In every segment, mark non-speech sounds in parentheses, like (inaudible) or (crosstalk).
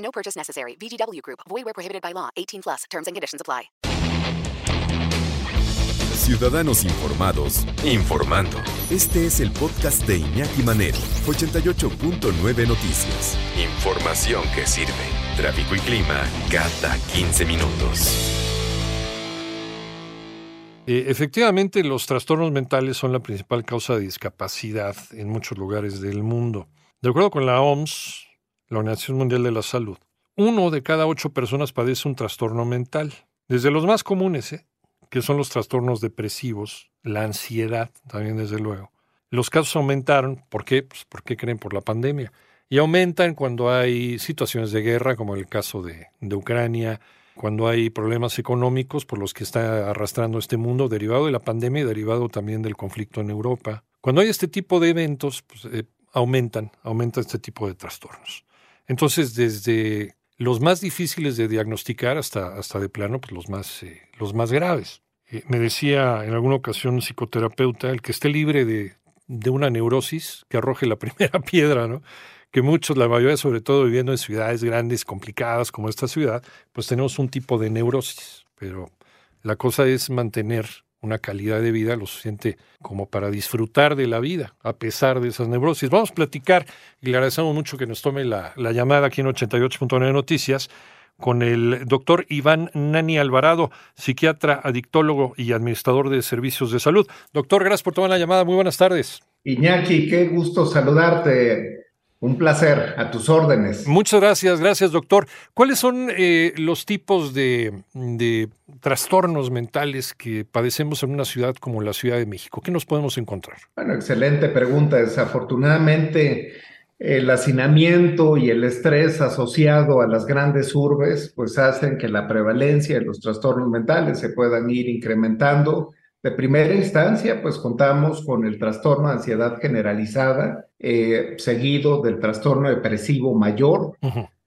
No purchase necessary. VGW Group. Void where prohibited by law. 18 plus. Terms and conditions apply. Ciudadanos informados, informando. Este es el podcast de Iñaki Manero, 88.9 Noticias. Información que sirve. Tráfico y clima cada 15 minutos. Eh, efectivamente, los trastornos mentales son la principal causa de discapacidad en muchos lugares del mundo. De acuerdo con la OMS, la Organización Mundial de la Salud, uno de cada ocho personas padece un trastorno mental. Desde los más comunes, ¿eh? que son los trastornos depresivos, la ansiedad, también desde luego. Los casos aumentaron, ¿por qué? Pues porque creen por la pandemia. Y aumentan cuando hay situaciones de guerra, como el caso de, Ucrania, cuando hay problemas económicos por los que está arrastrando este mundo, derivado de la pandemia y derivado también del conflicto en Europa. Cuando hay este tipo de eventos, pues, eh, aumentan, aumenta este tipo de trastornos. Entonces, desde los más difíciles de diagnosticar hasta, hasta de plano, pues los más, eh, los más graves. Eh, me decía en alguna ocasión un psicoterapeuta, el que esté libre de, de una neurosis, que arroje la (laughs) primera piedra, ¿no? que muchos, la mayoría sobre todo viviendo en ciudades grandes, complicadas como esta ciudad, pues tenemos un tipo de neurosis, pero la cosa es mantener una calidad de vida lo suficiente como para disfrutar de la vida, a pesar de esas neurosis. Vamos a platicar y le agradecemos mucho que nos tome la, la llamada aquí en 88.9 Noticias con el doctor Iván Nani Alvarado, psiquiatra, adictólogo y administrador de servicios de salud. Doctor, gracias por tomar la llamada. Muy buenas tardes. Iñaki, qué gusto saludarte. Un placer, a tus órdenes. Muchas gracias, gracias doctor. ¿Cuáles son eh, los tipos de, de, trastornos mentales que padecemos en una ciudad como la Ciudad de México? ¿Qué nos podemos encontrar? Bueno, excelente pregunta. Desafortunadamente, el hacinamiento y el estrés asociado a las grandes urbes, pues hacen que la prevalencia de los trastornos mentales se puedan ir incrementando de primera instancia, pues contamos con el trastorno de ansiedad generalizada, eh, seguido del trastorno depresivo mayor.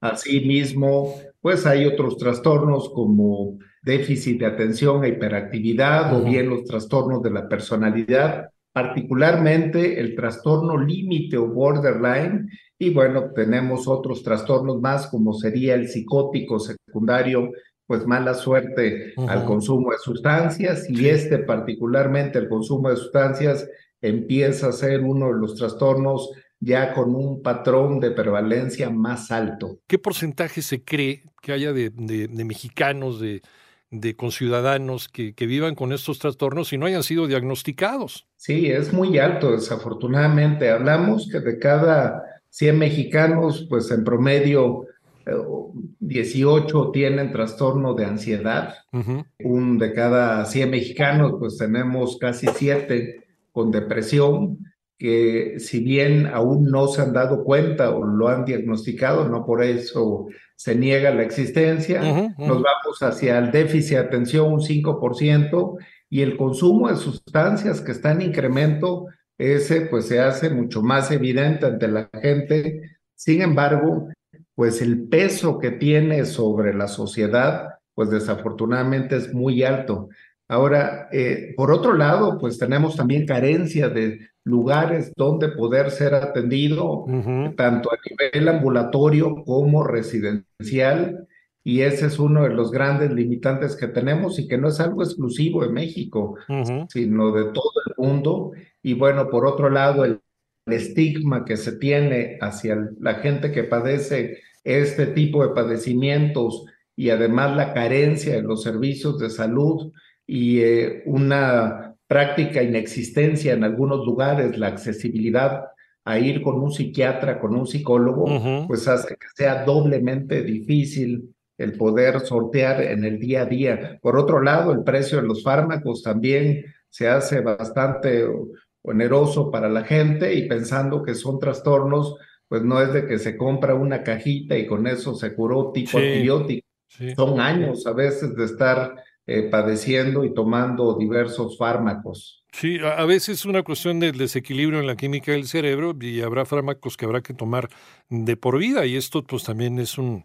Asimismo, pues hay otros trastornos como déficit de atención e hiperactividad o bien los trastornos de la personalidad, particularmente el trastorno límite o borderline. Y bueno, tenemos otros trastornos más como sería el psicótico secundario pues mala suerte al consumo de sustancias. Y este particularmente el consumo de sustancias empieza a ser uno de los trastornos ya con un patrón de prevalencia más alto. ¿Qué porcentaje se cree que haya de, mexicanos, de, de conciudadanos que, que, vivan con estos trastornos y no hayan sido diagnosticados? Sí, es muy alto, desafortunadamente. Hablamos que de cada 100 mexicanos, pues en promedio 18 tienen trastorno de ansiedad. Un de cada 100 mexicanos, pues tenemos casi 7 con depresión, que si bien aún no se han dado cuenta o lo han diagnosticado, no por eso se niega la existencia, nos vamos hacia el déficit de atención un 5% y el consumo de sustancias que está en incremento, ese pues se hace mucho más evidente ante la gente. Sin embargo, pues el peso que tiene sobre la sociedad, pues desafortunadamente es muy alto. Ahora, eh, por otro lado, pues tenemos también carencia de lugares donde poder ser atendido, tanto a nivel ambulatorio como residencial, y ese es uno de los grandes limitantes que tenemos y que no es algo exclusivo de México, sino de todo el mundo. Y bueno, por otro lado, el el estigma que se tiene hacia la gente que padece este tipo de padecimientos y además la carencia de los servicios de salud y eh, una práctica inexistencia en algunos lugares, la accesibilidad a ir con un psiquiatra, con un psicólogo, pues hace que sea doblemente difícil el poder sortear en el día a día. Por otro lado, el precio de los fármacos también se hace bastante oneroso para la gente y pensando que son trastornos pues no es de que se compra una cajita y con eso se curó tipo antibiótico. Son años a veces de estar eh, padeciendo y tomando diversos fármacos. Sí, a veces es una cuestión del desequilibrio en la química del cerebro y habrá fármacos que habrá que tomar de por vida y esto pues también es un,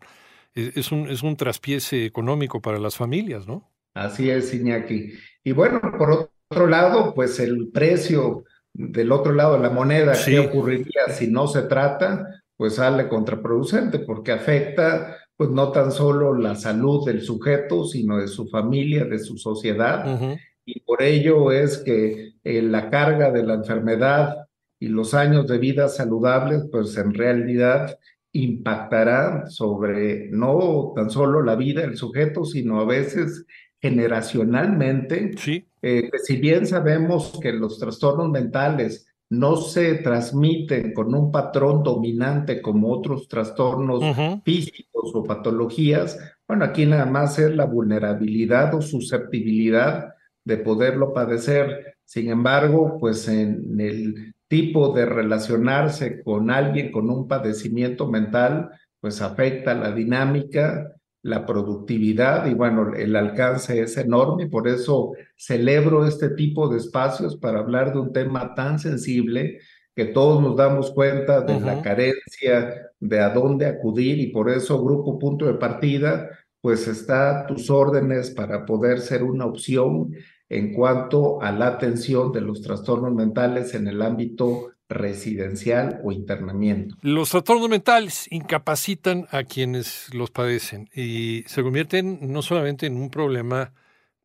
es un, es un traspiece económico para las familias, ¿no? Así es, Iñaki. Y bueno, por otro lado, pues el precio del otro lado de la moneda, ¿qué ocurriría si no se trata? Pues sale contraproducente porque afecta pues no tan solo la salud del sujeto, sino de su familia, de su sociedad. Y por ello es que eh, la carga de la enfermedad y los años de vida saludables, pues en realidad impactará sobre no tan solo la vida del sujeto, sino a veces generacionalmente. Sí. Eh, si bien sabemos que los trastornos mentales no se transmiten con un patrón dominante como otros trastornos físicos o patologías, bueno, aquí nada más es la vulnerabilidad o susceptibilidad de poderlo padecer. Sin embargo, pues en el tipo de relacionarse con alguien con un padecimiento mental, pues afecta la dinámica, la productividad y bueno, el alcance es enorme. Y por eso celebro este tipo de espacios para hablar de un tema tan sensible que todos nos damos cuenta de la carencia, de a dónde acudir y por eso Grupo Punto de Partida pues está a tus órdenes para poder ser una opción en cuanto a la atención de los trastornos mentales en el ámbito residencial o internamiento. Los trastornos mentales incapacitan a quienes los padecen y se convierten no solamente en un problema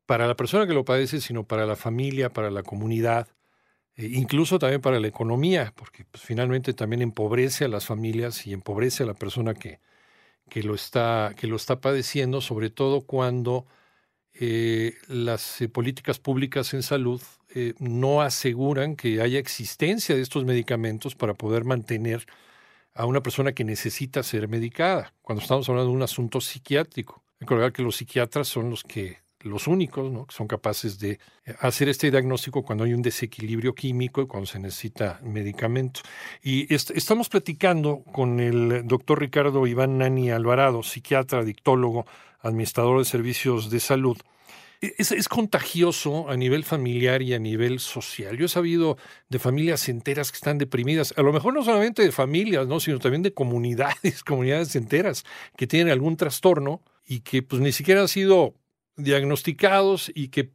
para la persona que lo padece, sino para la familia, para la comunidad, e incluso también para la economía, porque pues, finalmente también empobrece a las familias y empobrece a la persona que, que, lo, está, que lo está padeciendo, sobre todo cuando eh, las eh, políticas públicas en salud eh, no aseguran que haya existencia de estos medicamentos para poder mantener a una persona que necesita ser medicada. Cuando estamos hablando de un asunto psiquiátrico, recordar que los psiquiatras son los que los únicos ¿no? que son capaces de hacer este diagnóstico cuando hay un desequilibrio químico y cuando se necesita medicamento. Y estamos platicando con el doctor Ricardo Iván Nani Alvarado, psiquiatra, adictólogo, administrador de servicios de salud. E, es, contagioso a nivel familiar y a nivel social. Yo he sabido de familias enteras que están deprimidas, a lo mejor no solamente de familias, ¿no? sino también de comunidades, (laughs) comunidades enteras que tienen algún trastorno y que pues ni siquiera han sido diagnosticados y que eh,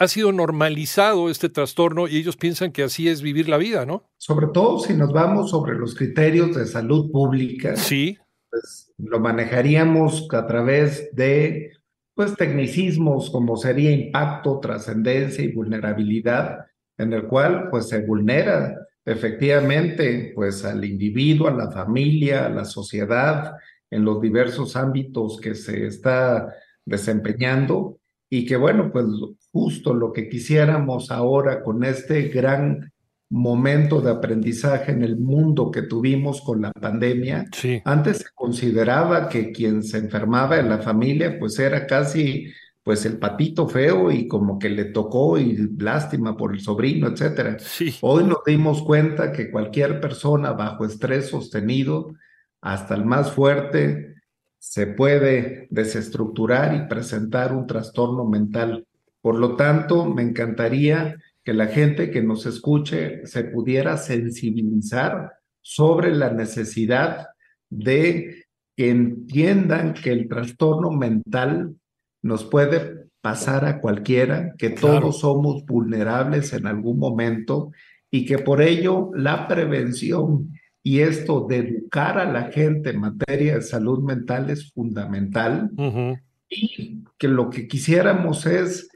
ha sido normalizado este trastorno y ellos piensan que así es vivir la vida, ¿no? Sobre todo si nos vamos sobre los criterios de salud pública. Sí. Pues lo manejaríamos a través de pues tecnicismos como sería impacto, trascendencia y vulnerabilidad, en el cual pues se vulnera efectivamente pues al individuo, a la familia, a la sociedad, en los diversos ámbitos que se está desempeñando. Y que bueno, pues justo lo que quisiéramos ahora con este gran momento de aprendizaje en el mundo que tuvimos con la pandemia. Antes se consideraba que quien se enfermaba en la familia pues era casi pues el patito feo y como que le tocó y lástima por el sobrino, etcétera. Hoy nos dimos cuenta que cualquier persona bajo estrés sostenido, hasta el más fuerte, se puede desestructurar y presentar un trastorno mental. Por lo tanto, me encantaría que la gente que nos escuche se pudiera sensibilizar sobre la necesidad de que entiendan que el trastorno mental nos puede pasar a cualquiera, que todos somos vulnerables en algún momento y que por ello la prevención y esto de educar a la gente en materia de salud mental es fundamental. Y que lo que quisiéramos es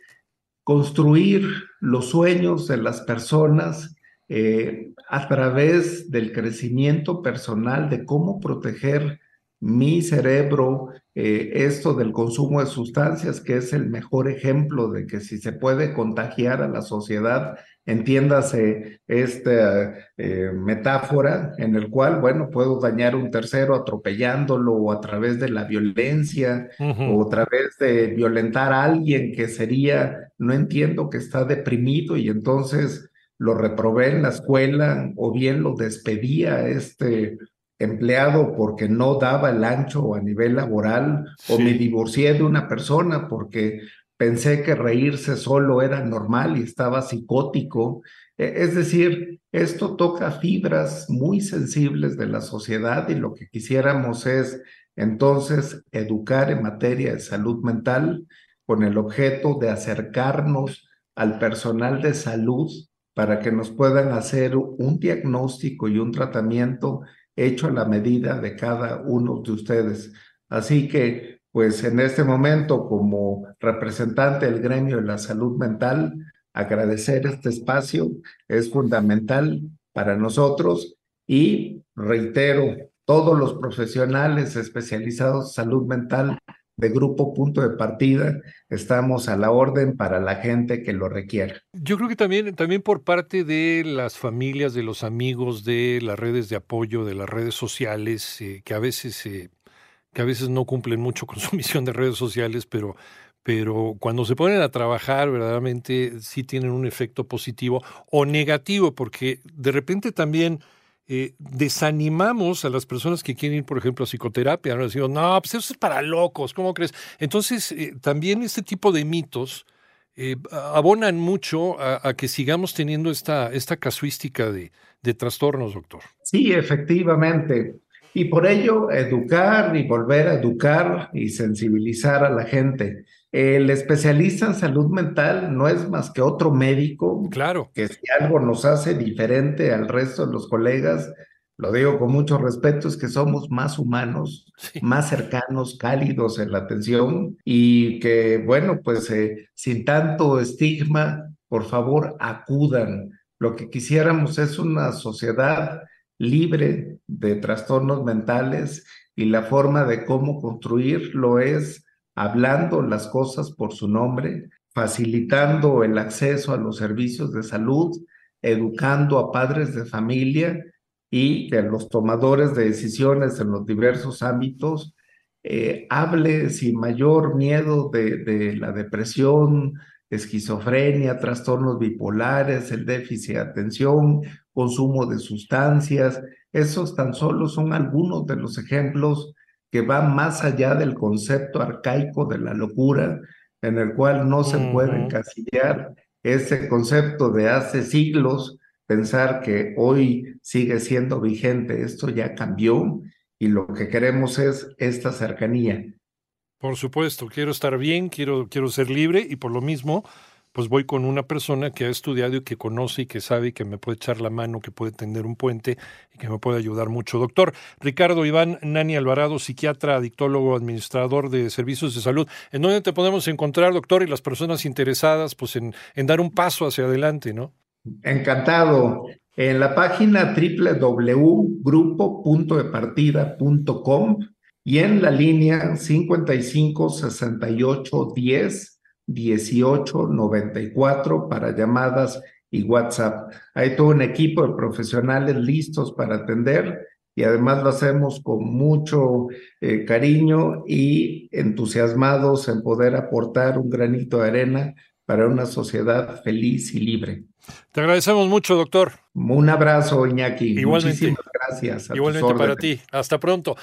construir los sueños de las personas eh, a través del crecimiento personal, de cómo proteger mi cerebro, eh, esto del consumo de sustancias, que es el mejor ejemplo de que si se puede contagiar a la sociedad, entiéndase esta eh, metáfora en el cual, bueno, puedo dañar a un tercero atropellándolo o a través de la violencia o a través de violentar a alguien que sería, no entiendo que está deprimido y entonces lo reprobé en la escuela o bien lo despedía este empleado porque no daba el ancho a nivel laboral o me divorcié de una persona porque pensé que reírse solo era normal y estaba psicótico. E, es decir, esto toca fibras muy sensibles de la sociedad y lo que quisiéramos es entonces educar en materia de salud mental con el objeto de acercarnos al personal de salud para que nos puedan hacer un diagnóstico y un tratamiento hecho a la medida de cada uno de ustedes. Así que, pues en este momento, como representante del gremio de la salud mental, agradecer este espacio es fundamental para nosotros y reitero, todos los profesionales especializados en salud mental de Grupo Punto de Partida, estamos a la orden para la gente que lo requiera. Yo creo que también, también por parte de las familias, de los amigos, de las redes de apoyo, de las redes sociales, eh, que a veces eh, que a veces no cumplen mucho con (laughs) su misión de redes sociales, pero pero cuando se ponen a trabajar verdaderamente sí tienen un efecto positivo o negativo, porque de repente también eh, desanimamos a las personas que quieren ir, por ejemplo, a psicoterapia. ¿no? Decimos, no, pues eso es para locos, ¿cómo crees? Entonces, eh, también este tipo de mitos eh, abonan mucho a, que sigamos teniendo esta, esta casuística de, de trastornos, doctor. Sí, efectivamente. Y por ello, educar y volver a educar y sensibilizar a la gente. El especialista en salud mental no es más que otro médico. Claro. Que si algo nos hace diferente al resto de los colegas, lo digo con mucho respeto, es que somos más humanos, más cercanos, cálidos en la atención y que, bueno, pues eh, sin tanto estigma, por favor, acudan. Lo que quisiéramos es una sociedad libre de trastornos mentales y la forma de cómo construirlo es hablando las cosas por su nombre, facilitando el acceso a los servicios de salud, educando a padres de familia y a los tomadores de decisiones en los diversos ámbitos, eh, hable sin mayor miedo de la depresión, esquizofrenia, trastornos bipolares, el déficit de atención, consumo de sustancias. Esos tan solo son algunos de los ejemplos que van más allá del concepto arcaico de la locura, en el cual no se puede encasillar ese concepto de hace siglos, pensar que hoy sigue siendo vigente, esto ya cambió y lo que queremos es esta cercanía. Por supuesto, quiero estar bien, quiero, quiero ser libre y por lo mismo pues voy con una persona que ha estudiado y que conoce y que sabe y que me puede echar la mano, que puede tender un puente y que me puede ayudar mucho. Doctor Ricardo Iván Nani Alvarado, psiquiatra, adictólogo, administrador de servicios de salud. ¿En dónde te podemos encontrar, doctor, y las personas interesadas pues en, dar un paso hacia adelante, no? Encantado. En la página www.grupo.departida.com y en la línea 55 68 10 1894 para llamadas y WhatsApp. Hay todo un equipo de profesionales listos para atender y además lo hacemos con mucho eh, cariño y entusiasmados en poder aportar un granito de arena para una sociedad feliz y libre. Te agradecemos mucho, doctor. Un abrazo, Iñaki. Igualmente. Muchísimas gracias. Igualmente para ti. Hasta pronto.